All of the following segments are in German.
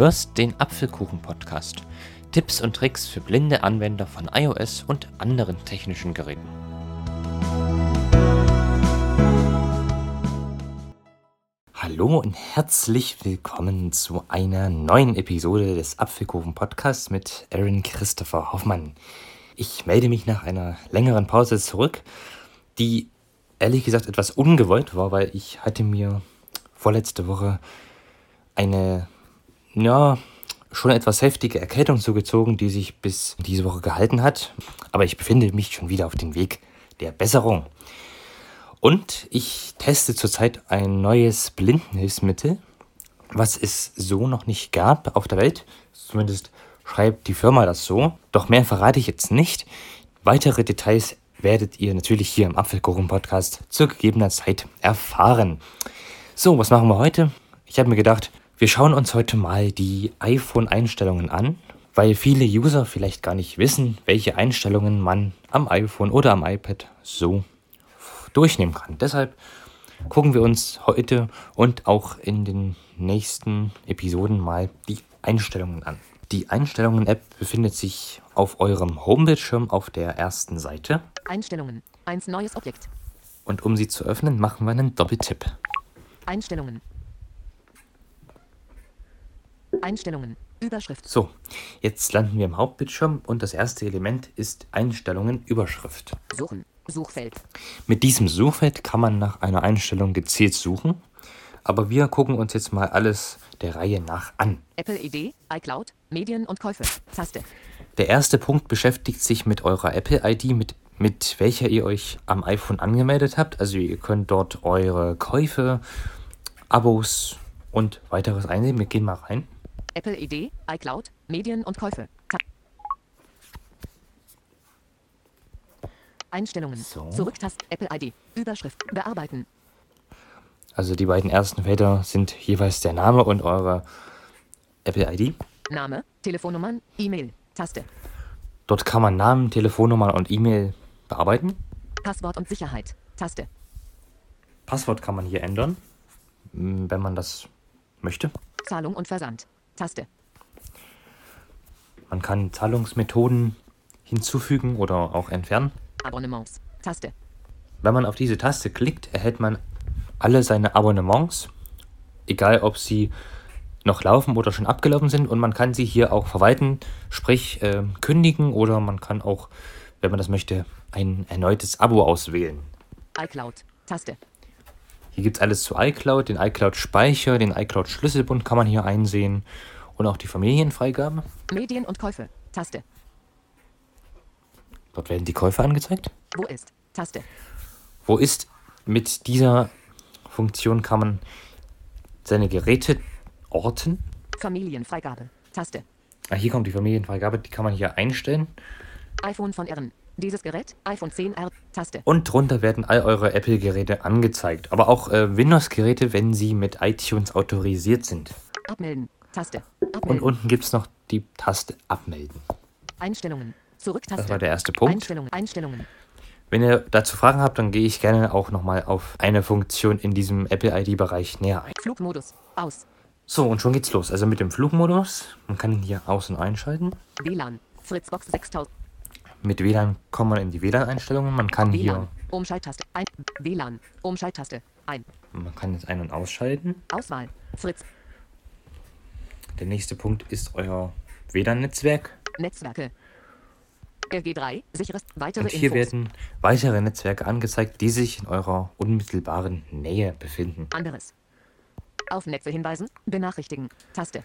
hörst den Apfelkuchen-Podcast. Tipps und Tricks für blinde Anwender von iOS und anderen technischen Geräten. Hallo und herzlich willkommen zu einer neuen Episode des Apfelkuchen-Podcasts mit Aaron Christopher Hoffmann. Ich melde mich nach einer längeren Pause zurück, die ehrlich gesagt etwas ungewollt war, weil ich hatte mir vorletzte Woche eine, ja, schon etwas heftige Erkältung zugezogen, die sich bis diese Woche gehalten hat. Aber ich befinde mich schon wieder auf dem Weg der Besserung. Und ich teste zurzeit ein neues Blindenhilfsmittel, was es so noch nicht gab auf der Welt. Zumindest schreibt die Firma das so. Doch mehr verrate ich jetzt nicht. Weitere Details werdet ihr natürlich hier im Apfelkuchen-Podcast zu gegebener Zeit erfahren. So, was machen wir heute? Ich habe mir gedacht, wir schauen uns heute mal die iPhone-Einstellungen an, weil viele User vielleicht gar nicht wissen, welche Einstellungen man am iPhone oder am iPad so durchnehmen kann. Deshalb gucken wir uns heute und auch in den nächsten Episoden mal die Einstellungen an. Die Einstellungen-App befindet sich auf eurem Homebildschirm auf der ersten Seite. Einstellungen. Eins neues Objekt. Und um sie zu öffnen, machen wir einen Doppeltipp. Einstellungen. Einstellungen. Überschrift. So, jetzt landen wir im Hauptbildschirm und das erste Element ist Einstellungen Überschrift. Suchen. Suchfeld. Mit diesem Suchfeld kann man nach einer Einstellung gezielt suchen, aber wir gucken uns jetzt mal alles der Reihe nach an. Apple ID, iCloud, Medien und Käufe. Taste. Der erste Punkt beschäftigt sich mit eurer Apple ID, mit, mit welcher ihr euch am iPhone angemeldet habt. Also ihr könnt dort eure Käufe, Abos und weiteres einsehen. Wir gehen mal rein. Apple ID, iCloud, Medien und Käufe. Ta Einstellungen. So. Zurücktaste. Apple ID. Überschrift. Bearbeiten. Also die beiden ersten Felder sind jeweils der Name und eure Apple ID. Name, Telefonnummern, E-Mail. Taste. Dort kann man Namen, Telefonnummer und E-Mail bearbeiten. Passwort und Sicherheit. Taste. Passwort kann man hier ändern, m, wenn man das möchte. Zahlung und Versand. Taste. Man kann Zahlungsmethoden hinzufügen oder auch entfernen. Abonnements. Taste. Wenn man auf diese Taste klickt, erhält man alle seine Abonnements, egal ob sie noch laufen oder schon abgelaufen sind. Und man kann sie hier auch verwalten, sprich äh, kündigen oder man kann auch, wenn man das möchte, ein erneutes Abo auswählen. iCloud. Taste. Hier gibt es alles zu iCloud, den iCloud-Speicher, den iCloud-Schlüsselbund kann man hier einsehen und auch die Familienfreigabe. Medien und Käufe. Taste. Dort werden die Käufe angezeigt. Wo ist? Taste. Wo ist mit dieser Funktion kann man seine Geräte orten. Familienfreigabe. Taste. Ah, hier kommt die Familienfreigabe, die kann man hier einstellen. iPhone von Ehren. Dieses Gerät, iPhone 10R. Taste. Und drunter werden all eure Apple-Geräte angezeigt. Aber auch äh, Windows-Geräte, wenn sie mit iTunes autorisiert sind. Abmelden. Taste. Und Abmelden. unten gibt es noch die Taste Abmelden. Einstellungen. Zurücktaste. Das war der erste Punkt. Einstellungen. Einstellungen. Wenn ihr dazu Fragen habt, dann gehe ich gerne auch nochmal auf eine Funktion in diesem Apple-ID-Bereich näher ein. Flugmodus. Aus. So, und schon geht's los. Also mit dem Flugmodus. Man kann ihn hier aus- und einschalten. WLAN. Fritzbox 6000. Mit WLAN kommt man in die WLAN-Einstellungen. Man kann WLAN. hier, Umschalttaste. Ein. WLAN. Umschalttaste. Ein. man kann jetzt ein- und ausschalten. Auswahl. Fritz. Der nächste Punkt ist euer WLAN-Netzwerk. Netzwerke. RG3. Sicheres. Weitere Und hier Infos. werden weitere Netzwerke angezeigt, die sich in eurer unmittelbaren Nähe befinden. Anderes. Auf Netze hinweisen. Benachrichtigen. Taste.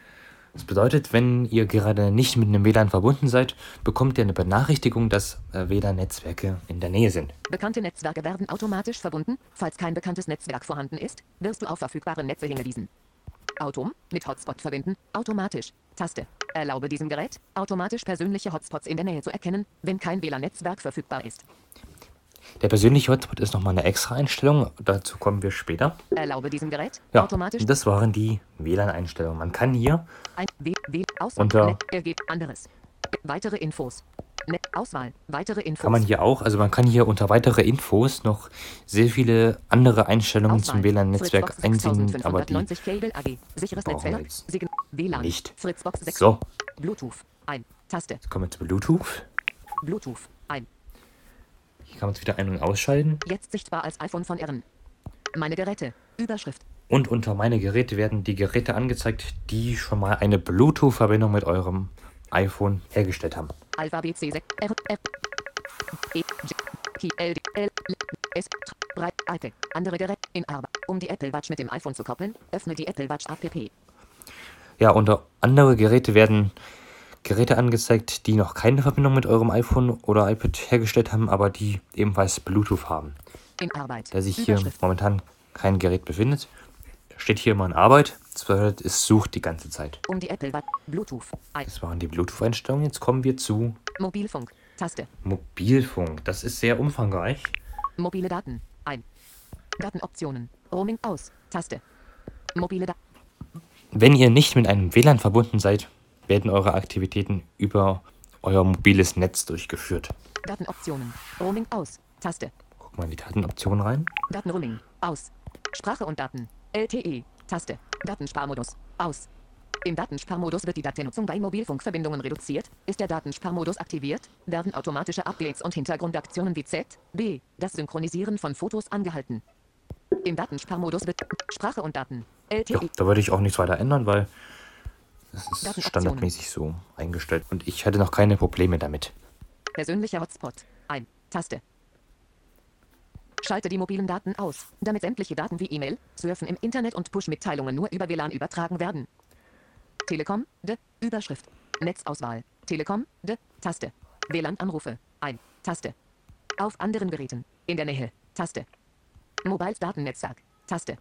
Das bedeutet, wenn ihr gerade nicht mit einem WLAN verbunden seid, bekommt ihr eine Benachrichtigung, dass äh, WLAN-Netzwerke in der Nähe sind. Bekannte Netzwerke werden automatisch verbunden. Falls kein bekanntes Netzwerk vorhanden ist, wirst du auf verfügbare Netze hingewiesen. Autom mit Hotspot verbinden. Automatisch. Taste. Erlaube diesem Gerät, automatisch persönliche Hotspots in der Nähe zu erkennen, wenn kein WLAN-Netzwerk verfügbar ist. Der persönliche Hotspot ist nochmal eine extra Einstellung, dazu kommen wir später. Erlaube diesem Gerät, Ja, automatisch das waren die WLAN-Einstellungen. Man kann hier ein W, W, aus, Unter- ergeht anderes. Weitere Infos. Ne Auswahl. Weitere Infos. Kann man hier auch, also man kann hier unter weitere Infos noch sehr viele andere Einstellungen zum WLAN-Netzwerk einsehen, aber die 6590 Cable AG. Sicheres brauchen wir Netzwerk. jetzt WLAN. nicht. Fritzbox 6. So, Bluetooth. Ein. Taste. jetzt kommen wir zu Bluetooth. Bluetooth. Ein. Hier kann man es wieder ein- und ausschalten. Jetzt sichtbar als iPhone von Ehren. Meine Geräte. Überschrift. Und unter meine Geräte werden die Geräte angezeigt, die schon mal eine Bluetooth-Verbindung mit eurem iPhone hergestellt haben. Alphabet C6 R F E K L D L S Breit iPad. Andere Geräte in Arbeit. Um die Apple Watch mit dem iPhone zu koppeln, öffne die Apple Watch App. Ja, unter andere Geräte werden Geräte angezeigt, die noch keine Verbindung mit eurem iPhone oder iPad hergestellt haben, aber die ebenfalls Bluetooth haben. In Arbeit. Da sich hier momentan kein Gerät befindet, steht hier immer in Arbeit. Das bedeutet, es sucht die ganze Zeit. Um die Apple. Bluetooth. Das waren die Bluetooth-Einstellungen. Jetzt kommen wir zu Mobilfunk. Taste. Mobilfunk. Das ist sehr umfangreich. Mobile Daten. Ein. Datenoptionen. Roaming aus. Taste. Mobile Daten. Wenn ihr nicht mit einem WLAN verbunden seid, werden eure Aktivitäten über euer mobiles Netz durchgeführt. Datenoptionen. Roaming aus. Taste. Guck mal in die Datenoption rein. Datenroaming. Aus. Sprache und Daten. LTE. Taste. Datensparmodus. Aus. Im Datensparmodus wird die Datennutzung bei Mobilfunkverbindungen reduziert. Ist der Datensparmodus aktiviert, werden automatische Updates und Hintergrundaktionen wie Z, B, das Synchronisieren von Fotos angehalten. Im Datensparmodus wird Sprache und Daten. Ja, LTE. da würde ich auch nichts weiter ändern, weil das ist standardmäßig so eingestellt. Und ich hatte noch keine Probleme damit. Persönlicher Hotspot. Ein. Taste. Schalte die mobilen Daten aus, damit sämtliche Daten wie E-Mail, Surfen im Internet und Push-Mitteilungen nur über WLAN übertragen werden. Telekom, de, Überschrift. Netzauswahl. Telekom, de, Taste. WLAN-Anrufe. Ein. Taste. Auf anderen Geräten. In der Nähe. Taste. Mobiles Datennetzwerk. Taste.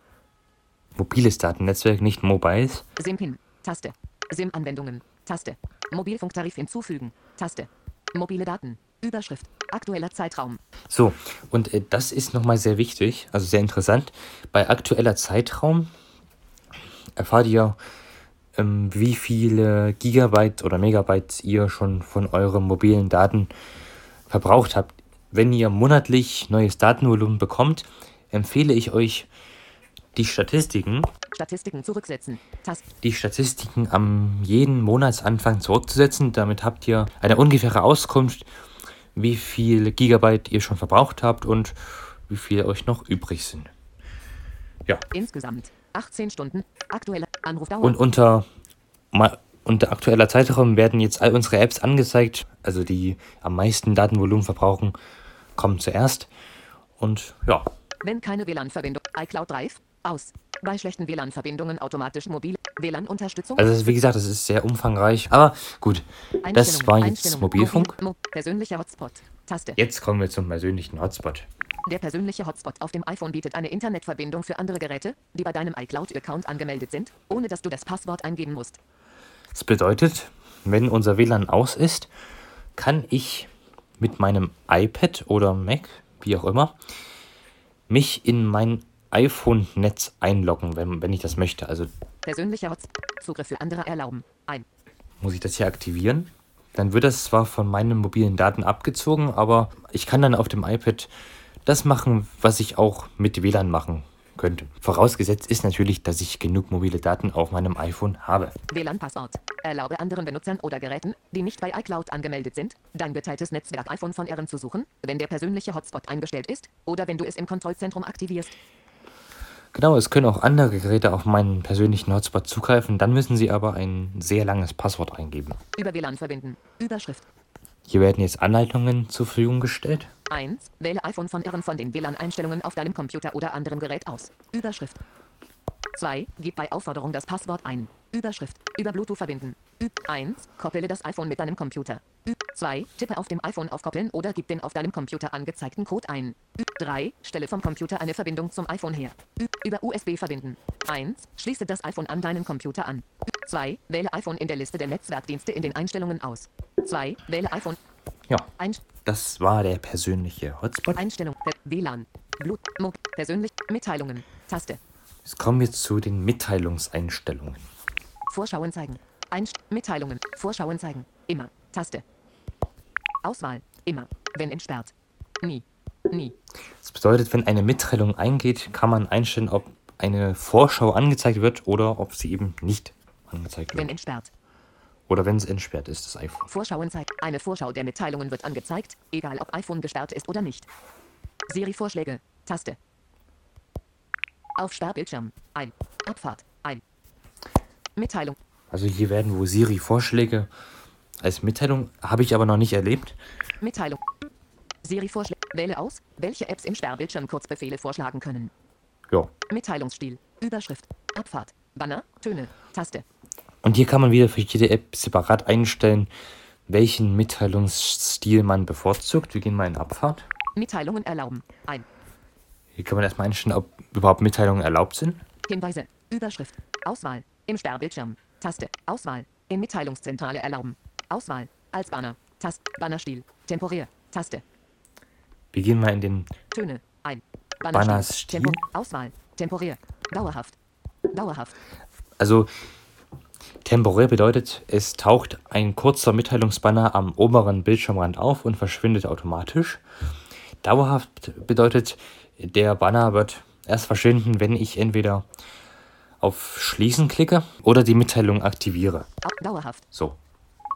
Mobiles Datennetzwerk, nicht Mobiles. SIM-Pin. Taste. SIM-Anwendungen. Taste. Mobilfunktarif hinzufügen. Taste. Mobile Daten. Überschrift. Aktueller Zeitraum. So, und äh, das ist nochmal sehr wichtig, also sehr interessant. Bei aktueller Zeitraum erfahrt ihr, ähm, wie viele Gigabyte oder Megabyte ihr schon von euren mobilen Daten verbraucht habt. Wenn ihr monatlich neues Datenvolumen bekommt, empfehle ich euch, die Statistiken, Statistiken zurücksetzen. Taste. die Statistiken am jeden Monatsanfang zurückzusetzen. Damit habt ihr eine ungefähre Auskunft, wie viel Gigabyte ihr schon verbraucht habt und wie viel euch noch übrig sind. Ja, Insgesamt 18 Stunden. Aktueller Anrufdauer. und unter, unter aktueller Zeitraum werden jetzt all unsere Apps angezeigt, also die am meisten Datenvolumen verbrauchen, kommen zuerst. Und ja, Wenn keine WLAN-Verbindung. iCloud Drive. Aus. Bei schlechten WLAN-Verbindungen automatisch mobil. WLAN-Unterstützung. also wie gesagt, das ist sehr umfangreich. Aber gut, das war jetzt Mobilfunk. Mobil, Mo persönlicher Hotspot. Taste. Jetzt kommen wir zum persönlichen Hotspot. Der persönliche Hotspot auf dem iPhone bietet eine Internetverbindung für andere Geräte, die bei deinem iCloud-Account angemeldet sind, ohne dass du das Passwort eingeben musst. Das bedeutet, wenn unser WLAN aus ist, kann ich mit meinem iPad oder Mac, wie auch immer, mich in mein iPhone-Netz einloggen, wenn, wenn ich das möchte. Also Persönlicher Hotspot. Zugriff für andere erlauben. Ein. muss ich das hier aktivieren. Dann wird das zwar von meinen mobilen Daten abgezogen, aber ich kann dann auf dem iPad das machen, was ich auch mit WLAN machen könnte. Vorausgesetzt ist natürlich, dass ich genug mobile Daten auf meinem iPhone habe. WLAN-Passwort. Erlaube anderen Benutzern oder Geräten, die nicht bei iCloud angemeldet sind, dein geteiltes Netzwerk iPhone von Ehren zu suchen, wenn der persönliche Hotspot eingestellt ist oder wenn du es im Kontrollzentrum aktivierst. Genau, es können auch andere Geräte auf meinen persönlichen Hotspot zugreifen, dann müssen sie aber ein sehr langes Passwort eingeben. Über WLAN verbinden. Überschrift. Hier werden jetzt Anleitungen zur Verfügung gestellt. 1. Wähle iPhone von Ehren von den WLAN-Einstellungen auf deinem Computer oder anderem Gerät aus. Überschrift. 2. Gib bei Aufforderung das Passwort ein. Überschrift. Über Bluetooth verbinden. Üb 1. Koppele das iPhone mit deinem Computer. Üb 2. Tippe auf dem iPhone auf Koppeln oder gib den auf deinem Computer angezeigten Code ein. Üb 3. Stelle vom Computer eine Verbindung zum iPhone her. Üb über USB verbinden. 1. Schließe das iPhone an deinen Computer an. 2. Wähle iPhone in der Liste der Netzwerkdienste in den Einstellungen aus. 2. Wähle iPhone. Ja, Ein das war der persönliche Hotspot. Einstellung. WLAN. Blut. Mo persönlich. Mitteilungen. Taste. Jetzt kommen wir zu den Mitteilungseinstellungen. Vorschauen zeigen. Einst Mitteilungen. Vorschauen zeigen. Immer. Taste. Auswahl. Immer. Wenn entsperrt. Nie. Nie. Das bedeutet, wenn eine Mitteilung eingeht, kann man einstellen, ob eine Vorschau angezeigt wird oder ob sie eben nicht angezeigt Wenn wird. entsperrt. Oder wenn es entsperrt ist, das iPhone. Vorschauen zeigt. Eine Vorschau der Mitteilungen wird angezeigt, egal ob iPhone gesperrt ist oder nicht. Siri-Vorschläge. Taste. Auf Sperrbildschirm. Ein. Abfahrt. Ein. Mitteilung. Also hier werden wo Siri Vorschläge als Mitteilung, habe ich aber noch nicht erlebt. Mitteilung. Siri-Vorschläge. Wähle aus, welche Apps im Sperrbildschirm Kurzbefehle vorschlagen können. Ja. Mitteilungsstil. Überschrift. Abfahrt. Banner. Töne. Taste. Und hier kann man wieder für jede App separat einstellen, welchen Mitteilungsstil man bevorzugt. Wir gehen mal in Abfahrt. Mitteilungen erlauben. Ein. Hier kann man erstmal einstellen, ob überhaupt Mitteilungen erlaubt sind. Hinweise. Überschrift. Auswahl. Im Sperrbildschirm. Taste. Auswahl. In Mitteilungszentrale erlauben. Auswahl. Als Banner. Tast. Bannerstil. Temporär. Taste. Wir gehen mal in den Töne. Ein. Bannerstil. Tempo. Auswahl. Temporär. Dauerhaft. Dauerhaft. Also temporär bedeutet, es taucht ein kurzer Mitteilungsbanner am oberen Bildschirmrand auf und verschwindet automatisch. Dauerhaft bedeutet, der Banner wird erst verschwinden, wenn ich entweder auf Schließen klicke oder die Mitteilung aktiviere. Au- Dauerhaft. So.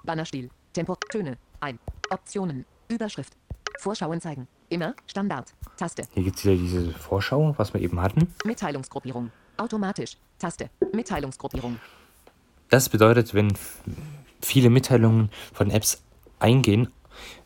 Bannerstil. Tempo. Töne. Ein. Optionen. Überschrift. Vorschauen zeigen. Immer. Standard. Taste. Hier gibt es wieder diese Vorschau, was wir eben hatten. Mitteilungsgruppierung. Automatisch. Taste. Mitteilungsgruppierung. Das bedeutet, wenn viele Mitteilungen von Apps eingehen,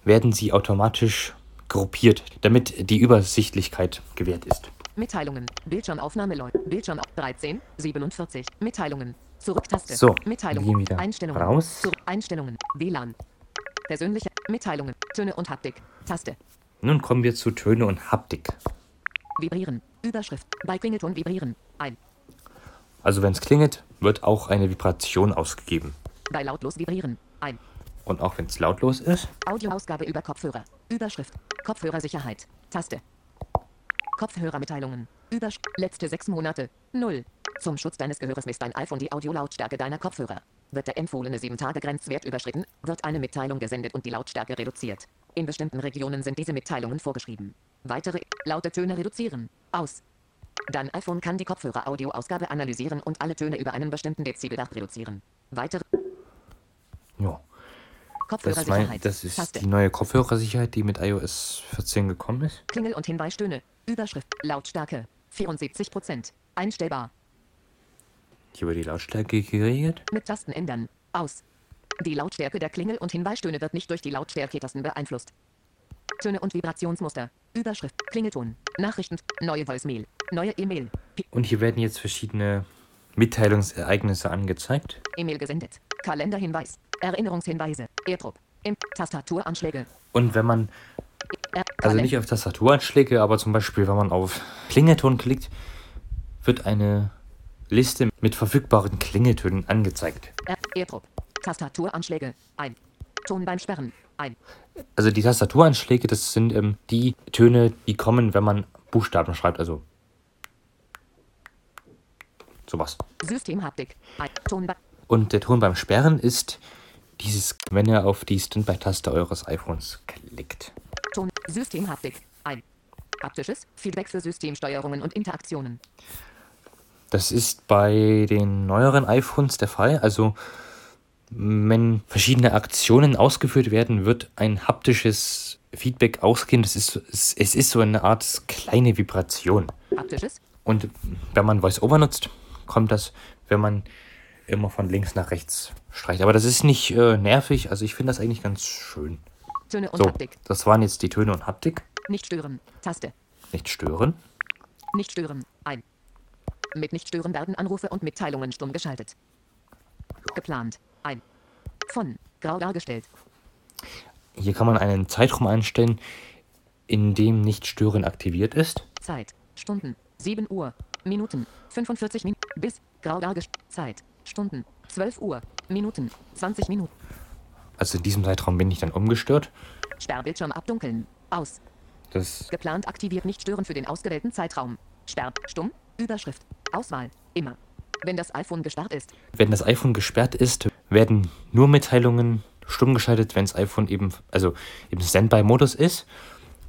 werden sie automatisch gruppiert, damit die Übersichtlichkeit gewährt ist. Mitteilungen. Bildschirmaufnahme läuft. Bildschirm 13. 47. Mitteilungen. Zurücktaste. So, Mitteilungen. wieder Einstellungen. raus. Zurück. Einstellungen. WLAN. Persönliche Mitteilungen. Töne und Haptik. Taste. Nun kommen wir zu Töne und Haptik. Vibrieren. Überschrift. Bei Klingelton vibrieren. Ein. Also wenn es klingelt, wird auch eine Vibration ausgegeben. Bei lautlos vibrieren. Ein. Und auch wenn es lautlos ist, Audioausgabe über Kopfhörer. Überschrift. Kopfhörersicherheit. Taste. Kopfhörermitteilungen. Übersch letzte sechs Monate. Null. Zum Schutz deines Gehörs misst dein iPhone die Audiolautstärke deiner Kopfhörer. Wird der empfohlene 7-Tage-Grenzwert überschritten, wird eine Mitteilung gesendet und die Lautstärke reduziert. In bestimmten Regionen sind diese Mitteilungen vorgeschrieben. Weitere laute Töne reduzieren. Aus. Dein iPhone kann die Kopfhörer-Audioausgabe analysieren und alle Töne über einen bestimmten Dezibeldach reduzieren. Weitere ja. Kopfhörersicherheit. das ist Taste. die neue Kopfhörersicherheit, die mit iOS 14 gekommen ist. Klingel- und Hinweistöne. Überschrift. Lautstärke. 74%. Einstellbar. Hier wird die Lautstärke geregelt. Mit Tasten ändern. Aus. Die Lautstärke der Klingel- und Hinweistöne wird nicht durch die Lautstärke-Tasten beeinflusst. Töne und Vibrationsmuster. Überschrift. Klingelton. Nachrichten. Neue Voicemail. Neue E-Mail. Und hier werden jetzt verschiedene Mitteilungsereignisse angezeigt. E-Mail gesendet. Kalenderhinweis. Erinnerungshinweise. Airdrop. Im Tastaturanschläge. Und wenn man, also nicht auf Tastaturanschläge, aber zum Beispiel, wenn man auf Klingelton klickt, wird eine Liste mit verfügbaren Klingeltönen angezeigt. Airdrop. Tastaturanschläge. Ein. Ton beim Sperren. Ein. Also die Tastaturanschläge, das sind ähm, die Töne, die kommen, wenn man Buchstaben schreibt, also sowas. Systemhaptik. Ein. Ton bei Und der Ton beim Sperren ist dieses, wenn ihr auf die Standby-Taste eures iPhones klickt. Ton. Systemhaptik. Ein. Haptisches Feedback für Systemsteuerungen und Interaktionen. Das ist bei den neueren iPhones der Fall. Also wenn verschiedene Aktionen ausgeführt werden, wird ein haptisches Feedback ausgehen. Das ist, es es ist so eine Art kleine Vibration. Haptisches. Und wenn man VoiceOver nutzt, kommt das, wenn man immer von links nach rechts streicht. Aber das ist nicht äh, nervig. Also ich finde das eigentlich ganz schön. Töne und So, Haptik. das waren jetzt die Töne und Haptik. Nicht stören. Taste. Nicht stören. Nicht stören. Ein. Mit nicht stören werden Anrufe und Mitteilungen stumm geschaltet. Geplant. Ein. Von. Grau dargestellt. Hier kann man einen Zeitraum einstellen, in dem nicht stören aktiviert ist. Zeit. Stunden. 7 Uhr. Minuten. 45 Minuten. Bis. Grau dargestellt. Zeit. Stunden. 12 Uhr. Minuten. 20 Minuten. Also in diesem Zeitraum bin ich dann umgestört. Sperrbildschirm abdunkeln. Aus. Das Geplant aktiviert nicht stören für den ausgewählten Zeitraum. Sperr. Stumm. Überschrift. Auswahl. Immer. Wenn das iPhone gesperrt ist. Wenn das iPhone gesperrt ist, werden nur Mitteilungen stumm geschaltet, wenn das iPhone eben, also im Standby-Modus ist.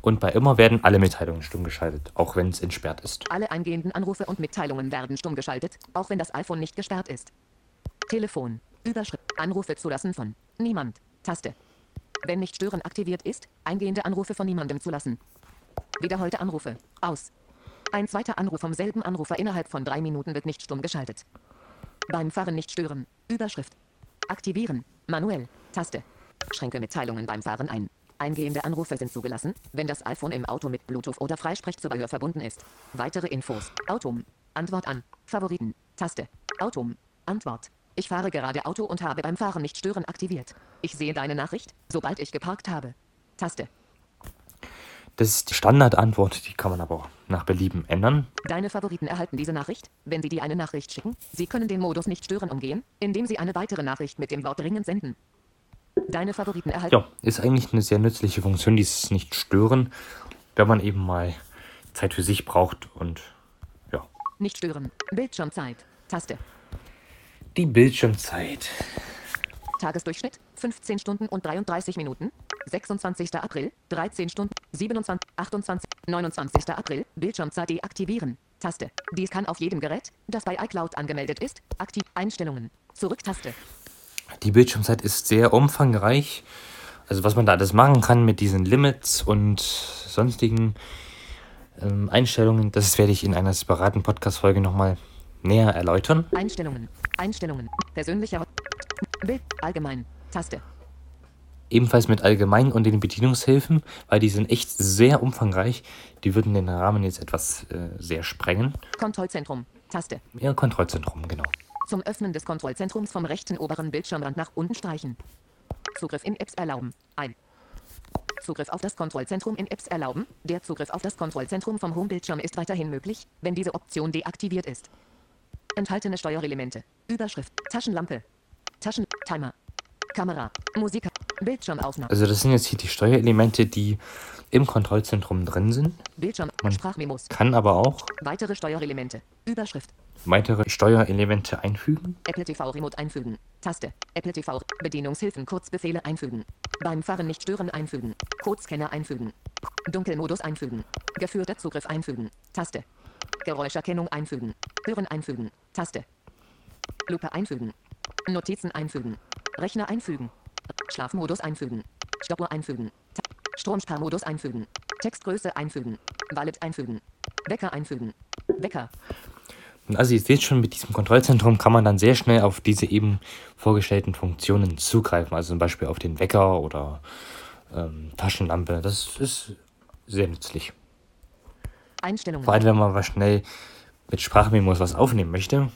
Und bei immer werden alle Mitteilungen stumm geschaltet, auch wenn es entsperrt ist. Alle eingehenden Anrufe und Mitteilungen werden stumm geschaltet, auch wenn das iPhone nicht gesperrt ist. Telefon. Überschrift. Anrufe zulassen von niemand. Taste. Wenn nicht stören aktiviert ist, eingehende Anrufe von niemandem zulassen. Wiederholte Anrufe. Aus. Ein zweiter Anruf vom selben Anrufer innerhalb von drei Minuten wird nicht stumm geschaltet. Beim Fahren nicht stören. Überschrift. Aktivieren. Manuell. Taste. Schränke Mitteilungen beim Fahren ein. Eingehende Anrufe sind zugelassen, wenn das iPhone im Auto mit Bluetooth oder Freisprechzubehör verbunden ist. Weitere Infos. Autom. Antwort an. Favoriten. Taste. Autom. Antwort. Ich fahre gerade Auto und habe beim Fahren nicht stören aktiviert. Ich sehe deine Nachricht, sobald ich geparkt habe. Taste. Das ist die Standardantwort, die kann man aber auch nach Belieben ändern. Deine Favoriten erhalten diese Nachricht, wenn sie dir eine Nachricht schicken. Sie können den Modus nicht stören umgehen, indem sie eine weitere Nachricht mit dem Wort dringend senden. Deine Favoriten erhalten. Ja, ist eigentlich eine sehr nützliche Funktion, dieses Nicht-Stören, wenn man eben mal Zeit für sich braucht und ja. Nicht stören. Bildschirmzeit. Taste. Die Bildschirmzeit. Tagesdurchschnitt 15 Stunden und 33 Minuten. 26. April 13 Stunden 27 28 29. April Bildschirmzeit deaktivieren. Taste. Dies kann auf jedem Gerät, das bei iCloud angemeldet ist, aktiv Einstellungen. Zurücktaste. Die Bildschirmzeit ist sehr umfangreich. Also was man da alles machen kann mit diesen Limits und sonstigen ähm, Einstellungen, das werde ich in einer separaten Podcast-Folge nochmal näher erläutern. Einstellungen. Einstellungen. Persönlicher Bild. Allgemein. Taste. Ebenfalls mit Allgemein und den Bedienungshilfen, weil die sind echt sehr umfangreich. Die würden den Rahmen jetzt etwas äh, sehr sprengen. Kontrollzentrum. Taste. Ja, Kontrollzentrum, genau. Zum Öffnen des Kontrollzentrums vom rechten oberen Bildschirmrand nach unten streichen. Zugriff in Apps erlauben. Ein. Zugriff auf das Kontrollzentrum in Apps erlauben. Der Zugriff auf das Kontrollzentrum vom Homebildschirm ist weiterhin möglich, wenn diese Option deaktiviert ist. Enthaltene Steuerelemente. Überschrift. Taschenlampe. Taschen. Timer. Kamera. Musik. Bildschirmaufnahme. Also das sind jetzt hier die Steuerelemente, die im Kontrollzentrum drin sind. Bildschirm. Man- Sprachmemos. Kann aber auch Weitere Steuerelemente. Überschrift. weitere Steuerelemente einfügen. Apple TV Remote einfügen. Taste. Apple TV Bedienungshilfen Kurzbefehle einfügen. Beim Fahren nicht stören einfügen. Codescanner einfügen. Dunkelmodus einfügen. Geführter Zugriff einfügen. Taste. Geräuscherkennung einfügen. Hören einfügen. Taste. Lupe einfügen. Notizen einfügen. Rechner einfügen. Schlafmodus einfügen. Stoppuhr einfügen. Stromsparmodus einfügen. Textgröße einfügen. Wallet einfügen. Wecker einfügen. Wecker. Und also ihr seht schon, mit diesem Kontrollzentrum kann man dann sehr schnell auf diese eben vorgestellten Funktionen zugreifen. Also zum Beispiel auf den Wecker oder ähm, Taschenlampe. Das ist sehr nützlich. Einstellungen. Vor allem, wenn man was schnell mit Sprachmemos was aufnehmen möchte,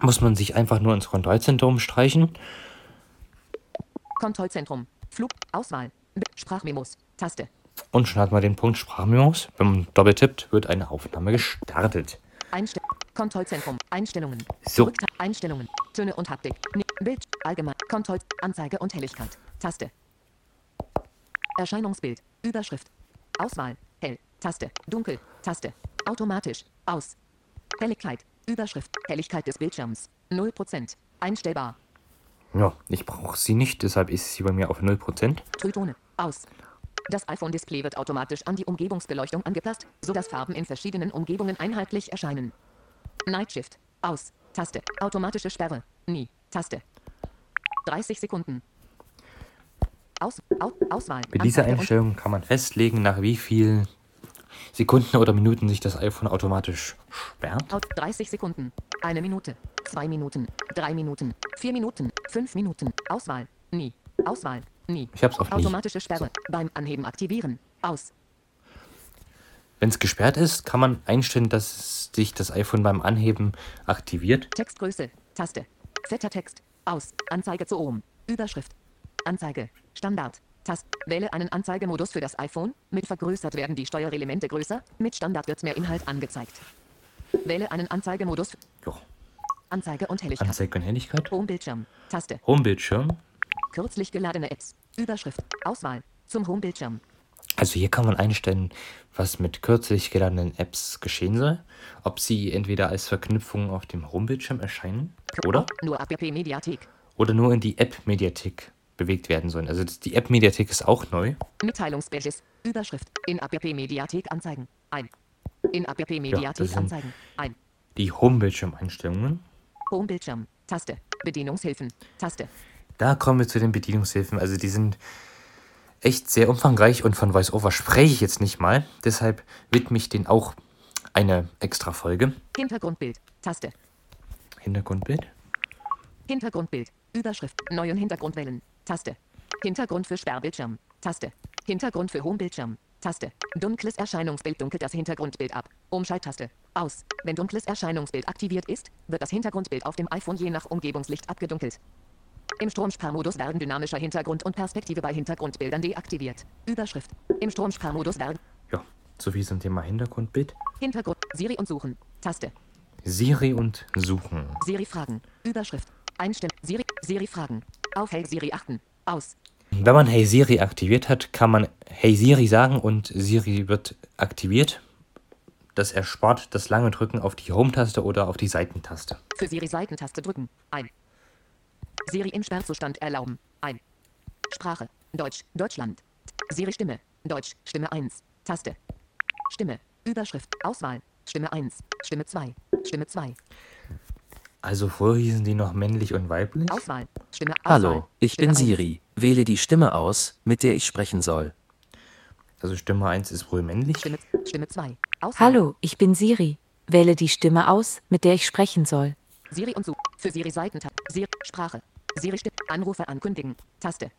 muss man sich einfach nur ins Kontrollzentrum streichen. Kontrollzentrum. Flug. Auswahl. Sprachmemos. Taste. Und schon hat man den Punkt Sprachmemos. Wenn man doppelt tippt, wird eine Aufnahme gestartet. Einstell Kontrollzentrum. Einstellungen. So. Einstellungen. Töne und Haptik. Ni- Bild. Allgemein. Kontroll. Anzeige und Helligkeit. Taste. Erscheinungsbild. Überschrift. Auswahl. Hell. Taste. Dunkel. Taste. Automatisch. Aus. Helligkeit. Überschrift. Helligkeit des Bildschirms. 0%. Einstellbar. Ja, ich brauche sie nicht, deshalb ist sie bei mir auf 0%. Trütone. Aus. Das iPhone-Display wird automatisch an die Umgebungsbeleuchtung angepasst, sodass Farben in verschiedenen Umgebungen einheitlich erscheinen. Night Shift. Aus. Taste. Automatische Sperre. Nie. Taste. 30 Sekunden. Aus, au, Auswahl. Mit dieser Einstellung kann man festlegen, nach wie viel Sekunden oder Minuten sich das iPhone automatisch sperrt. Out 30 Sekunden. Eine Minute. Zwei Minuten. Drei Minuten. Vier Minuten. Fünf Minuten. Auswahl. Nie. Auswahl. Nie. Ich hab's auf nie. Automatische Sperre. Beim Anheben aktivieren. Aus. Wenn es gesperrt ist, kann man einstellen, dass sich das iPhone beim Anheben aktiviert. Textgröße. Taste. Fetter Text. Aus. Anzeige zu oben. Überschrift. Anzeige. Standard. Tast. Wähle einen Anzeigemodus für das iPhone. Mit vergrößert werden die Steuerelemente größer. Mit Standard wird mehr Inhalt angezeigt. Wähle einen Anzeigemodus. Jo. Anzeige und Helligkeit. Anzeige und Helligkeit. Homebildschirm. Taste. Homebildschirm. Kürzlich geladene Apps. Überschrift. Auswahl. Zum Homebildschirm. Also hier kann man einstellen, was mit kürzlich geladenen Apps geschehen soll. Ob sie entweder als Verknüpfung auf dem Homebildschirm erscheinen oder, Nur App Mediathek. oder nur in die App-Mediathek bewegt werden sollen. Also die App-Mediathek ist auch neu. Mitteilungspages. Überschrift. In App Mediathek anzeigen. Ein. In App das Mediathek sind- anzeigen. Ein. Die Home-Bildschirmeinstellungen. Homebildschirm. Taste. Bedienungshilfen. Taste. Da kommen wir zu den Bedienungshilfen. Also die sind echt sehr umfangreich und von VoiceOver spreche ich jetzt nicht mal. Deshalb widme ich denen auch eine extra Folge. Hintergrundbild. Taste. Hintergrundbild. Hintergrundbild. Überschrift. Neuen Hintergrund wählen. Taste. Hintergrund für Sperrbildschirm. Taste. Hintergrund für Homebildschirm. Taste. Dunkles Erscheinungsbild dunkelt das Hintergrundbild ab. Umschalttaste. Aus. Wenn dunkles Erscheinungsbild aktiviert ist, wird das Hintergrundbild auf dem iPhone je nach Umgebungslicht abgedunkelt. Im Stromsparmodus werden dynamischer Hintergrund und Perspektive bei Hintergrundbildern deaktiviert. Überschrift. Im Stromsparmodus werden Ja, soviel zum Thema Hintergrundbild. Hintergrund. Siri und Suchen. Taste. Siri und Suchen. Siri Fragen. Überschrift. Einstellen. Siri. Siri Fragen. Auf Hey Siri achten. Aus. Wenn man Hey Siri aktiviert hat, kann man Hey Siri sagen und Siri wird aktiviert. Das erspart das lange Drücken auf die Home-Taste oder auf die Seitentaste. Für Siri Seitentaste drücken. Ein. Siri im Sperrzustand erlauben. Ein. Sprache. Deutsch. Deutschland. Siri Stimme. Deutsch. Stimme 1. Taste. Stimme. Überschrift. Auswahl. Stimme 1. Stimme 2. Stimme 2. Also vorher hießen die noch männlich und weiblich. Auswahl. Stimme Auswahl. Hallo, ich Stimme bin 1. Siri. Wähle die Stimme aus, mit der ich sprechen soll. Also Stimme 1 ist wohl männlich. Stimme, Stimme 2. Auswahl. Hallo, ich bin Siri. Wähle die Stimme aus, mit der ich sprechen soll. Siri und Such. Für Siri Seitentaste. Siri Sprache. Siri Stimme. Anrufe ankündigen. Taste.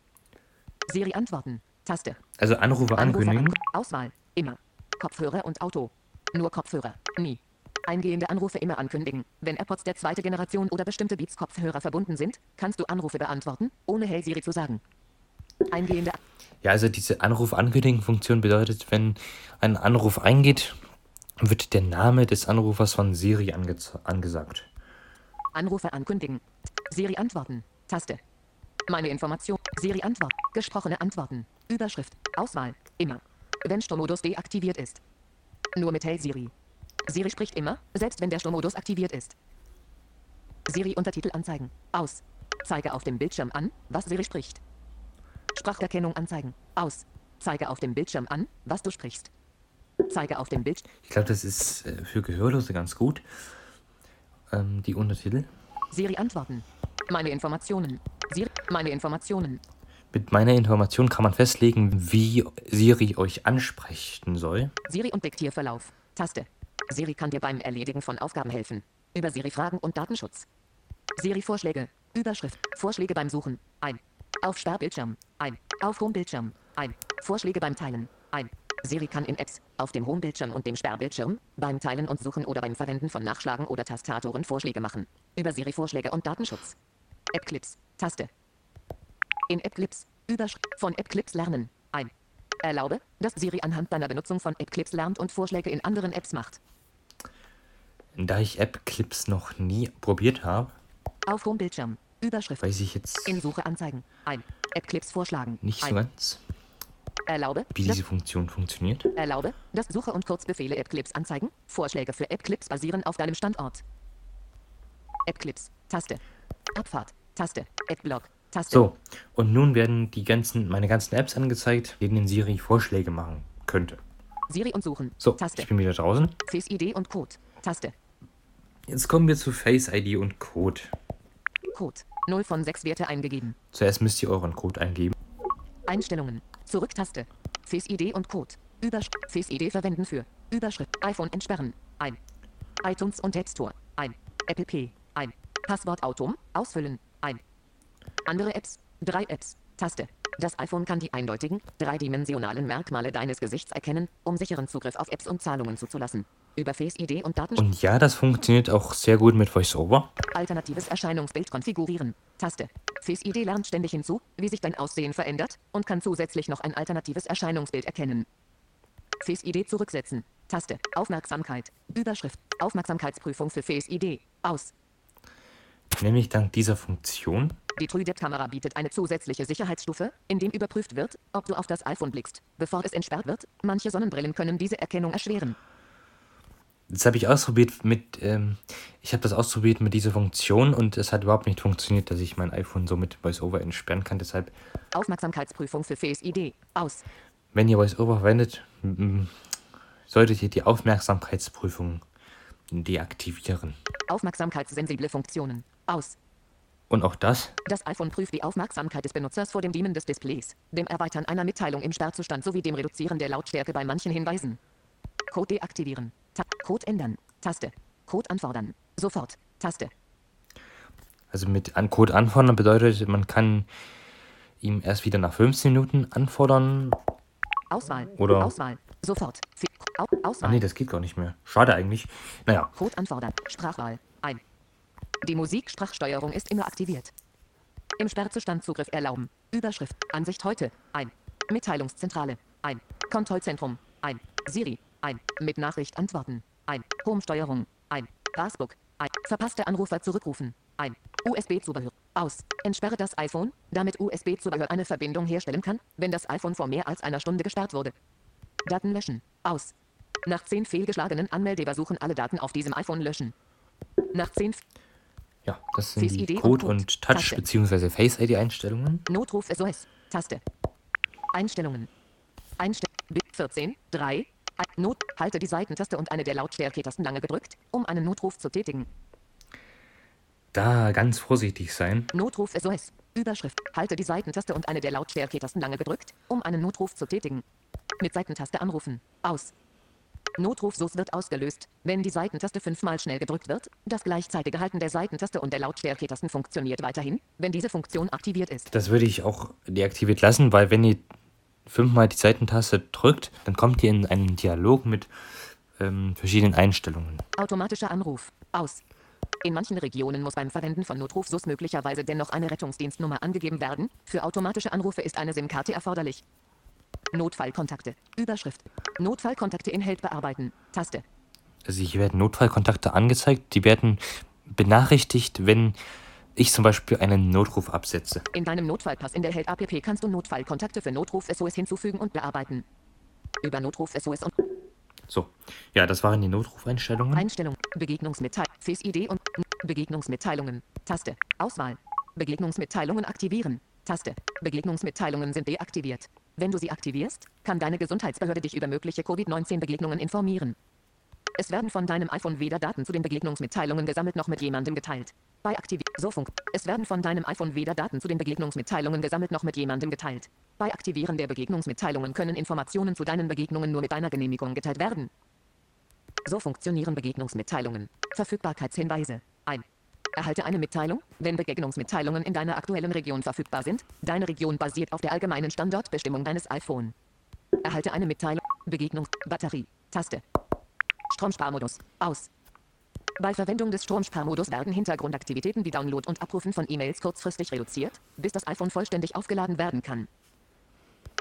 Siri antworten. Taste. Also Anrufe Anrufe ankündigen. ankü- Auswahl. Immer. Kopfhörer und Auto. Nur Kopfhörer. Nie. Eingehende Anrufe immer ankündigen. Wenn AirPods der zweite Generation oder bestimmte Beats Kopfhörer verbunden sind, kannst du Anrufe beantworten, ohne Hey Siri zu sagen. Eingehende Ja, also diese Anruf-Ankündigen-Funktion bedeutet, wenn ein Anruf eingeht, wird der Name des Anrufers von Siri angez- angesagt. Anrufe ankündigen. Siri antworten. Taste. Meine Information. Siri Antwort. Gesprochene Antworten. Überschrift. Auswahl. Immer. Wenn Sturmmodus deaktiviert ist. Nur mit Hey Siri. Siri spricht immer, selbst wenn der Sturmmodus aktiviert ist. Siri Untertitel anzeigen. Aus. Zeige auf dem Bildschirm an, was Siri spricht. Spracherkennung anzeigen. Aus. Zeige auf dem Bildschirm an, was du sprichst. Zeige auf dem Bildschirm. Ich glaube, das ist äh, für Gehörlose ganz gut. Ähm, die Untertitel. Siri antworten. Meine Informationen. Siri. Meine Informationen. Mit meiner Information kann man festlegen, wie Siri euch ansprechen soll. Siri und Diktierverlauf. Taste. Siri kann dir beim Erledigen von Aufgaben helfen. Über Siri Fragen und Datenschutz. Siri Vorschläge. Überschrift. Vorschläge beim Suchen. Ein. Auf Sperrbildschirm. Ein. Auf Homebildschirm. Ein. Vorschläge beim Teilen. Ein. Siri kann in Apps, auf dem Homebildschirm und dem Sperrbildschirm, beim Teilen und Suchen oder beim Verwenden von Nachschlagen oder Tastatoren Vorschläge machen. Über Siri Vorschläge und Datenschutz. App Clips. Taste. In App Clips. Überschrift. Von App Clips lernen. Ein. Erlaube, dass Siri anhand deiner Benutzung von App Clips lernt und Vorschläge in anderen Apps macht. Da ich App-Clips noch nie probiert habe, Auf Homebildschirm. Überschrift. weiß ich jetzt In Suche anzeigen. Ein. App Clips vorschlagen. nicht so ganz, Erlaube, wie diese Funktion funktioniert. erlaube, dass Suche und Kurzbefehle App Clips anzeigen. Vorschläge für App Clips basieren auf deinem Standort. App Clips. Taste. Abfahrt. Taste. Adblock. Taste. So, und nun werden die ganzen, meine ganzen Apps angezeigt, denen Siri Vorschläge machen könnte. Siri und Suchen. So, Taste. ich bin wieder draußen. Face ID und Code. Taste. Jetzt kommen wir zu Face ID und Code. Code. 0 von 6 Werte eingegeben. Zuerst müsst ihr euren Code eingeben. Einstellungen. Zurücktaste. Face ID und Code. Überschrift. Face ID verwenden für. Überschrift. iPhone entsperren. Ein. iTunes und App Store. Ein. Apple Pay. Ein. Passwort Autom. Ausfüllen. Ein. Andere Apps. Drei Apps. Taste. Das iPhone kann die eindeutigen, dreidimensionalen Merkmale deines Gesichts erkennen, um sicheren Zugriff auf Apps und Zahlungen zuzulassen. Über Face ID und Datenschutz. Und ja, das funktioniert auch sehr gut mit VoiceOver. Alternatives Erscheinungsbild konfigurieren. Taste. Face ID lernt ständig hinzu, wie sich dein Aussehen verändert und kann zusätzlich noch ein alternatives Erscheinungsbild erkennen. Face ID zurücksetzen. Taste. Aufmerksamkeit. Überschrift. Aufmerksamkeitsprüfung für Face ID. Aus. Nämlich dank dieser Funktion Die TrueDepth-Kamera bietet eine zusätzliche Sicherheitsstufe, in dem überprüft wird, ob du auf das iPhone blickst, bevor es entsperrt wird. Manche Sonnenbrillen können diese Erkennung erschweren. Das habe ich ausprobiert mit, ähm, ich habe das ausprobiert mit dieser Funktion und es hat überhaupt nicht funktioniert, dass ich mein iPhone so mit VoiceOver entsperren kann. Deshalb, Aufmerksamkeitsprüfung für Face ID. Aus. wenn ihr VoiceOver verwendet, solltet ihr die Aufmerksamkeitsprüfung deaktivieren. Aufmerksamkeitssensible Funktionen. Aus. Und auch das, Das iPhone prüft die Aufmerksamkeit des Benutzers vor dem Dienen des Displays, dem Erweitern einer Mitteilung im Sperrzustand sowie dem Reduzieren der Lautstärke bei manchen Hinweisen. Code deaktivieren. Ta Code ändern. Taste. Code anfordern. Sofort. Taste. also mit an Code anfordern bedeutet, man kann ihm erst wieder nach 15 Minuten anfordern. Auswahl. Oder- Auswahl. Sofort. Auswahl. nee, das geht gar nicht mehr. Schade eigentlich. Naja, Code anfordern. Sprachwahl. Ein. Die Musiksprachsteuerung ist immer aktiviert. Im Sperrzustand Zugriff erlauben. Überschrift. Ansicht heute. Ein. Mitteilungszentrale. Ein. Kontrollzentrum. Ein. Siri. Ein. Mit Nachricht antworten. Ein. Home-Steuerung. Ein. Facebook. Ein. Verpasste Anrufer zurückrufen. Ein. USB-Zubehör. Aus. Entsperre das iPhone, damit USB-Zubehör eine Verbindung herstellen kann, wenn das iPhone vor mehr als einer Stunde gesperrt wurde. Daten löschen. Aus. Nach 10 fehlgeschlagenen Anmeldeversuchen alle Daten auf diesem iPhone löschen. Nach 10 F- ja, das sind Face die und Code- Code. und Touch- bzw. Face-ID-Einstellungen. Notruf SOS. Taste. Einstellungen. Einstell 14, 3, ein- Not. Halte die Seitentaste und eine der Lautstärke-Tasten lange gedrückt, um einen Notruf zu tätigen. Da ganz vorsichtig sein. Notruf SOS. Überschrift. Halte die Seitentaste und eine der Lautstärke-Tasten lange gedrückt, um einen Notruf zu tätigen. Mit Seitentaste anrufen. Aus. Notruf SOS wird ausgelöst, wenn die Seitentaste fünfmal schnell gedrückt wird. Das gleichzeitige Halten der Seitentaste und der Lautstärke-Tasten funktioniert weiterhin, wenn diese Funktion aktiviert ist. Das würde ich auch deaktiviert lassen, weil wenn ihr fünfmal die Seitentaste drückt, dann kommt ihr in einen Dialog mit ähm, verschiedenen Einstellungen. Automatischer Anruf. Aus. In manchen Regionen muss beim Verwenden von Notruf SUS möglicherweise dennoch eine Rettungsdienstnummer angegeben werden. Für automatische Anrufe ist eine SIM-Karte erforderlich. Notfallkontakte. Überschrift. Notfallkontakte in Held bearbeiten. Taste. Also hier werden Notfallkontakte angezeigt, die werden benachrichtigt, wenn ich zum Beispiel einen Notruf absetze. In deinem Notfallpass in der Held APP kannst du Notfallkontakte für Notruf SOS hinzufügen und bearbeiten. Über Notruf SOS und So, ja, das waren die Notrufeinstellungen. Einstellung. Begegnungsmitteilung. Face ID und Begegnungsmitteilungen. Taste. Auswahl. Begegnungsmitteilungen aktivieren. Taste. Begegnungsmitteilungen sind deaktiviert. Wenn du sie aktivierst, kann deine Gesundheitsbehörde dich über mögliche Covid-19-Begegnungen informieren. Es werden von deinem iPhone weder Daten zu den Begegnungsmitteilungen gesammelt noch mit jemandem geteilt. Bei Aktiv so Funk. Es werden von deinem iPhone weder Daten zu den Begegnungsmitteilungen gesammelt noch mit jemandem geteilt. Bei Aktivieren der Begegnungsmitteilungen können Informationen zu deinen Begegnungen nur mit deiner Genehmigung geteilt werden. So funktionieren Begegnungsmitteilungen. Verfügbarkeitshinweise. Ein. Erhalte eine Mitteilung, wenn Begegnungsmitteilungen in deiner aktuellen Region verfügbar sind. Deine Region basiert auf der allgemeinen Standortbestimmung deines iPhone. Erhalte eine Mitteilung. Begegnung. Batterie. Taste. Stromsparmodus. Aus. Bei Verwendung des Stromsparmodus werden Hintergrundaktivitäten wie Download und Abrufen von E-Mails kurzfristig reduziert, bis das iPhone vollständig aufgeladen werden kann.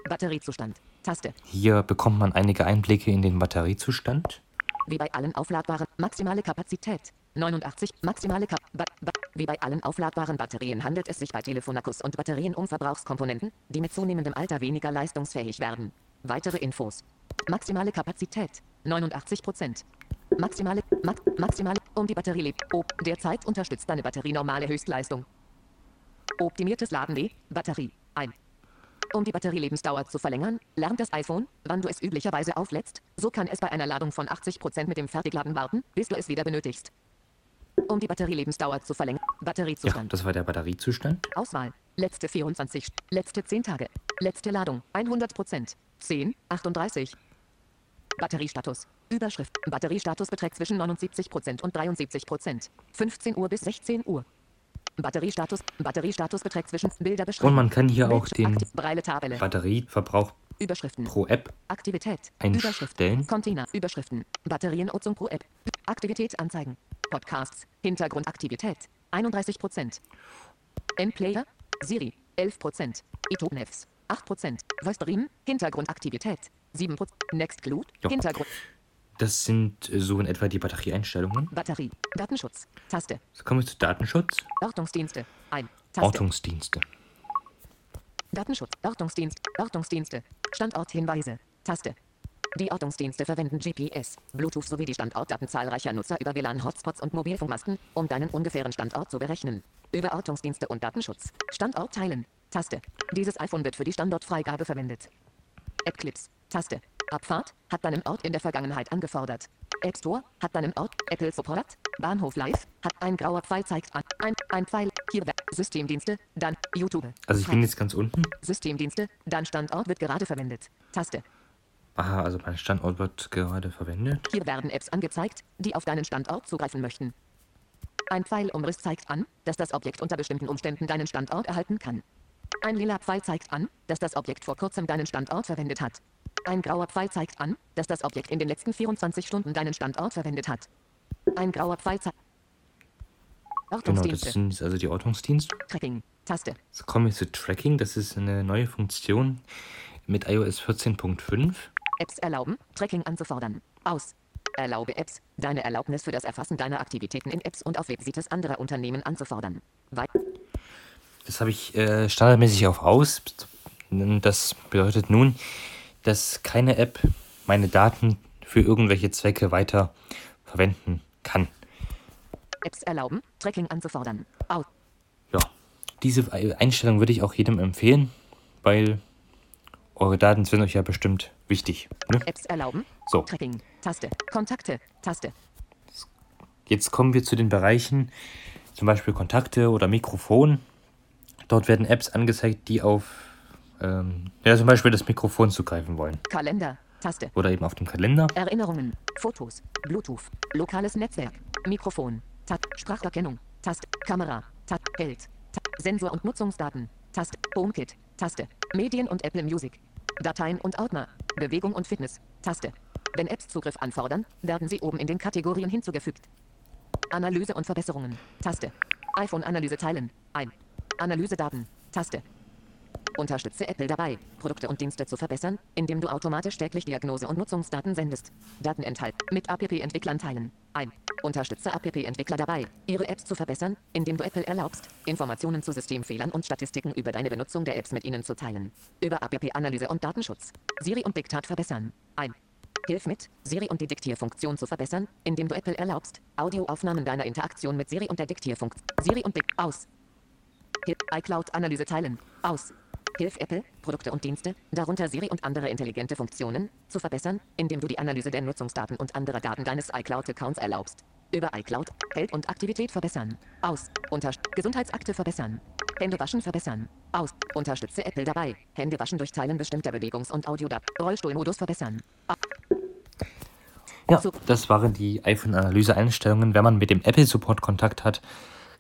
Batteriezustand. Taste. Hier bekommt man einige Einblicke in den Batteriezustand. Wie bei allen aufladbaren maximale Kapazität 89 maximale Kap ba ba Wie bei allen aufladbaren Batterien handelt es sich bei Telefonakkus und Batterien um Verbrauchskomponenten, die mit zunehmendem Alter weniger leistungsfähig werden. Weitere Infos. Maximale Kapazität 89 Maximale max, maximale um die Batterie lebt. Ob derzeit unterstützt deine Batterie normale Höchstleistung. Optimiertes Laden D Batterie ein. Um die Batterielebensdauer zu verlängern, lernt das iPhone, wann du es üblicherweise auflädst. So kann es bei einer Ladung von 80% mit dem Fertigladen warten, bis du es wieder benötigst. Um die Batterielebensdauer zu verlängern. Ja, Batteriezustand. das war der Batteriezustand. Auswahl. Letzte 24. St- Letzte 10 Tage. Letzte Ladung. 100%. 10. 38. Batteriestatus. Überschrift. Batteriestatus beträgt zwischen 79% und 73%. 15 Uhr bis 16 Uhr. Batteriestatus. Batteriestatus beträgt zwischen Bilderbeschreibung. Und man kann hier auch den. Batterieverbrauch Überschriften. pro App Aktivität. Einstellen. Überschriften. Container. Überschriften. Batteriennutzung pro App. Aktivität anzeigen. Podcasts. Hintergrundaktivität. 31%. M-Player. Siri. 11%. iTunes. 8%. Voice Dream. Hintergrundaktivität. 7%. Nextcloud. Ja. Hintergrund. Das sind äh, so in etwa die Batterieeinstellungen. Batterie. Datenschutz. Taste. Jetzt kommen wir zu Datenschutz. Ortungsdienste. Ein. Taste. Ortungsdienste. Datenschutz. Ortungsdienst. Ortungsdienste. Standorthinweise. Taste. Die Ortungsdienste verwenden GPS, Bluetooth sowie die Standortdaten zahlreicher Nutzer über WLAN-Hotspots und Mobilfunkmasten, um deinen ungefähren Standort zu berechnen. Über Ortungsdienste und Datenschutz. Standort teilen. Taste. Dieses iPhone wird für die Standortfreigabe verwendet. App Clips. Taste. Abfahrt hat deinen Ort in der Vergangenheit angefordert. App Store hat deinen Ort. Apple Support. Bahnhof Live hat ein grauer Pfeil zeigt an. Ein, ein Pfeil. Hier Systemdienste. Dann YouTube. Also ich bin jetzt ganz unten. Systemdienste. Dein Standort wird gerade verwendet. Taste. Aha, also mein Standort wird gerade verwendet. Hier werden Apps angezeigt, die auf deinen Standort zugreifen möchten. Ein Pfeilumriss zeigt an, dass das Objekt unter bestimmten Umständen deinen Standort erhalten kann. Ein lila Pfeil zeigt an, dass das Objekt vor kurzem deinen Standort verwendet hat. Ein grauer Pfeil zeigt an, dass das Objekt in den letzten 24 Stunden deinen Standort verwendet hat. Ein grauer Pfeil zeigt. Genau, das sind also die Ortungsdienste. Tracking. Taste. So kommen wir zu Tracking. Das ist eine neue Funktion mit iOS 14.5. Apps erlauben, Tracking anzufordern. Aus. Erlaube Apps, deine Erlaubnis für das Erfassen deiner Aktivitäten in Apps und auf Websites anderer Unternehmen anzufordern. Weit das habe ich äh, standardmäßig auf aus. Das bedeutet nun, dass keine App meine Daten für irgendwelche Zwecke weiter verwenden kann. Apps erlauben, Tracking anzufordern. Aus. Ja, diese Einstellung würde ich auch jedem empfehlen, weil eure Daten sind euch ja bestimmt wichtig. Ne? Apps erlauben. So. Tracking. Taste. Kontakte. Taste. Jetzt kommen wir zu den Bereichen, zum Beispiel Kontakte oder Mikrofon. Dort werden Apps angezeigt, die auf ähm, ja, zum Beispiel das Mikrofon zugreifen wollen. Kalender. Taste. Oder eben auf dem Kalender. Erinnerungen. Fotos. Bluetooth. Lokales Netzwerk. Mikrofon. Tat. Spracherkennung. Taste. Kamera. Tat. Geld. Tat. Sensor und Nutzungsdaten. Taste. HomeKit. Taste. Medien und Apple Music. Dateien und Ordner. Bewegung und Fitness. Taste. Wenn Apps Zugriff anfordern, werden sie oben in den Kategorien hinzugefügt. Analyse und Verbesserungen. Taste. iPhone-Analyse teilen. Ein. Analysedaten. Taste. Unterstütze Apple dabei, Produkte und Dienste zu verbessern, indem du automatisch täglich Diagnose- und Nutzungsdaten sendest. Daten enthalten. Mit App-Entwicklern teilen. Ein. Unterstütze App-Entwickler dabei, ihre Apps zu verbessern, indem du Apple erlaubst, Informationen zu Systemfehlern und Statistiken über deine Benutzung der Apps mit ihnen zu teilen. Über App-Analyse und Datenschutz. Siri und Diktat verbessern. Ein. Hilf mit, Siri und die Diktierfunktion zu verbessern, indem du Apple erlaubst, Audioaufnahmen deiner Interaktion mit Siri und der Diktierfunktion. Siri und Dikt aus. iCloud-Analyse teilen. Aus. Hilf Apple, Produkte und Dienste, darunter Siri und andere intelligente Funktionen, zu verbessern, indem du die Analyse der Nutzungsdaten und anderer Daten deines iCloud-Accounts erlaubst. Über iCloud, Geld und Aktivität verbessern. Aus. Unter Gesundheitsakte verbessern. Händewaschen verbessern. Aus. Unterstütze Apple dabei. Händewaschen durch Teilen bestimmter Bewegungs- und Audiodaten. Rollstuhlmodus verbessern. Ab. Ja, das waren die iPhone-Analyse-Einstellungen. Wenn man mit dem Apple-Support Kontakt hat,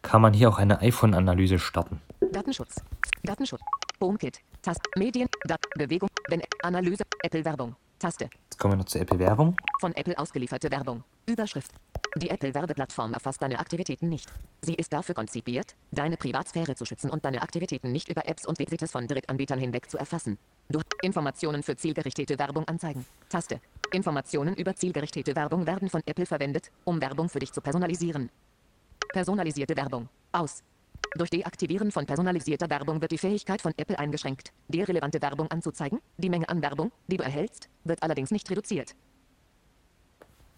kann man hier auch eine iPhone-Analyse starten. Datenschutz. Datenschutz. HomeKit. Taste. Medien. Dat Bewegung. Wenn Analyse. Apple Werbung. Taste. Jetzt kommen wir noch zur Apple Werbung. Von Apple ausgelieferte Werbung. Überschrift. Die Apple Werbeplattform erfasst deine Aktivitäten nicht. Sie ist dafür konzipiert, deine Privatsphäre zu schützen und deine Aktivitäten nicht über Apps und Websites von Drittanbietern hinweg zu erfassen. Du Informationen für zielgerichtete Werbung anzeigen. Taste. Informationen über zielgerichtete Werbung werden von Apple verwendet, um Werbung für dich zu personalisieren. Personalisierte Werbung. Aus. Durch Deaktivieren von personalisierter Werbung wird die Fähigkeit von Apple eingeschränkt, dir relevante Werbung anzuzeigen. Die Menge an Werbung, die du erhältst, wird allerdings nicht reduziert.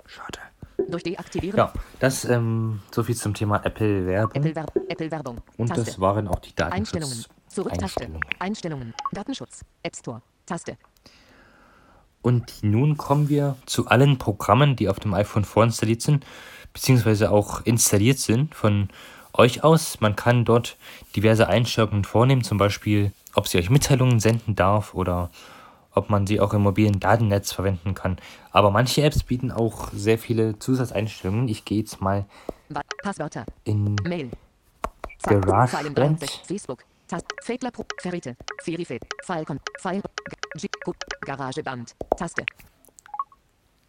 Schade. Durch Deaktivieren. Ja, das ähm, so viel zum Thema Apple Werbung. Apple, Werb Apple Werbung. Und Taste. das waren auch die Datenschutz Einstellungen. Zurücktaste. Einstellungen. Einstellungen. Datenschutz. App Store. Taste. Und nun kommen wir zu allen Programmen, die auf dem iPhone vorinstalliert sind, beziehungsweise auch installiert sind von euch aus. Man kann dort diverse Einstellungen vornehmen, zum Beispiel, ob sie euch Mitteilungen senden darf oder ob man sie auch im mobilen Datennetz verwenden kann. Aber manche Apps bieten auch sehr viele Zusatzeinstellungen. Ich gehe jetzt mal Passwörter. in Mail. GarageBand. 63. Facebook. Tast. Fadler Pro. Ferrite. Ferifed. Filecon. File. GarageBand. Taste.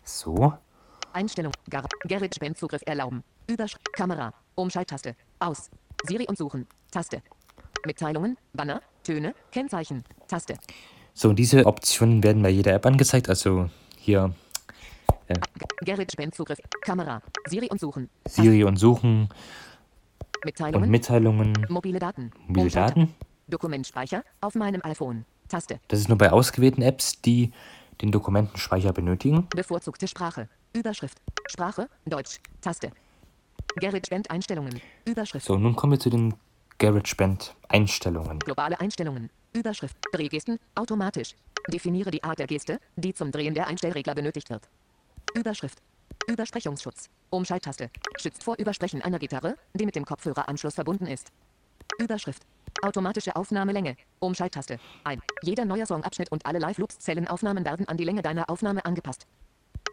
so. Einstellung. Gar GarageBand Zugriff erlauben. Überschrift. Kamera. Umschalttaste. Aus. Siri und suchen. Taste. Mitteilungen. Banner. Töne. Kennzeichen. Taste. So, diese Optionen werden bei jeder App angezeigt. Also hier GarageBand Zugriff. Kamera. Siri und suchen. Siri und Suchen Mitteilungen. und Mitteilungen, Mobile Daten. mobile Daten. Dokumentspeicher auf meinem iPhone. Taste. Das ist nur bei ausgewählten Apps, die den Dokumentenspeicher benötigen. Bevorzugte Sprache. Überschrift. Sprache. Deutsch. Taste. GarageBand Einstellungen. Überschrift. So, nun kommen wir zu den GarageBand Einstellungen. Globale Einstellungen. Überschrift. Drehgesten. Automatisch. Definiere die Art der Geste, die zum Drehen der Einstellregler benötigt wird. Überschrift. Übersprechungsschutz. Umschalttaste. Schützt vor Übersprechen einer Gitarre, die mit dem Kopfhöreranschluss verbunden ist. Überschrift. Automatische Aufnahmelänge. Umschalttaste. Ein. Jeder neuer Songabschnitt und alle Live-Loops-Zellenaufnahmen werden an die Länge deiner Aufnahme angepasst.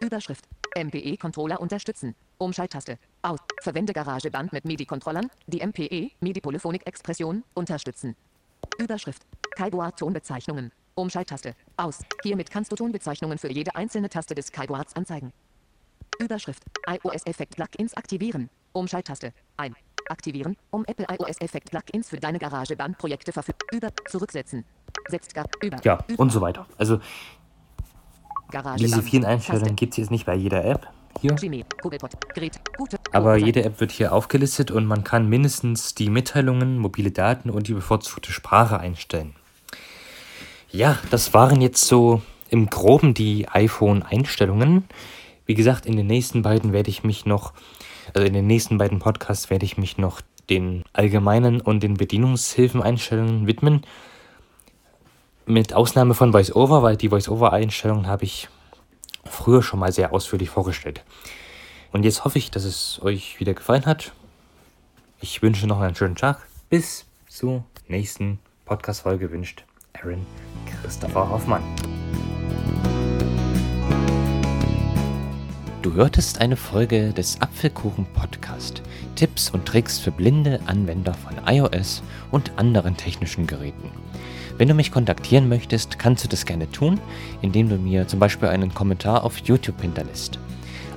Überschrift. MPE-Controller unterstützen. Umschalttaste. Aus. Verwende GarageBand mit MIDI-Controllern, die MPE, MIDI-Polyphonik-Expression, unterstützen. Überschrift. Keyboard Tonbezeichnungen. Umschalttaste. Aus. Hiermit kannst du Tonbezeichnungen für jede einzelne Taste des Keyboards anzeigen. Überschrift. iOS-Effekt Plugins aktivieren. Umschalttaste. Ein. Aktivieren, um Apple iOS-Effekt Plugins für deine GarageBand-Projekte verfügbar. Über. Zurücksetzen. Setzt gar. Über. Ja, Über. und so weiter. Also GarageBand. diese vielen Einstellungen gibt es jetzt nicht bei jeder App hier. Aber jede App wird hier aufgelistet und man kann mindestens die Mitteilungen, mobile Daten und die bevorzugte Sprache einstellen. Ja, das waren jetzt so im Groben die iPhone-Einstellungen. Wie gesagt, in den nächsten beiden werde ich mich noch, also in den nächsten beiden Podcasts werde ich mich noch den allgemeinen und den Bedienungshilfen-Einstellungen widmen. Mit Ausnahme von VoiceOver, weil die VoiceOver-Einstellungen habe ich früher schon mal sehr ausführlich vorgestellt. Und jetzt hoffe ich, dass es euch wieder gefallen hat. Ich wünsche noch einen schönen Tag. Bis zur nächsten Podcast-Folge wünscht Aaron Christopher Hoffmann. Du hörtest eine Folge des Apfelkuchen Podcast. Tipps und Tricks für blinde Anwender von iOS und anderen technischen Geräten. Wenn du mich kontaktieren möchtest, kannst du das gerne tun, indem du mir zum Beispiel einen Kommentar auf YouTube hinterlässt.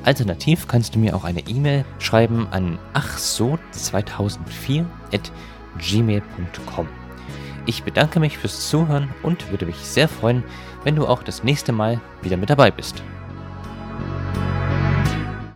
Alternativ kannst du mir auch eine E-Mail schreiben an achso2004 at gmail.com. Ich bedanke mich fürs Zuhören und würde mich sehr freuen, wenn du auch das nächste Mal wieder mit dabei bist.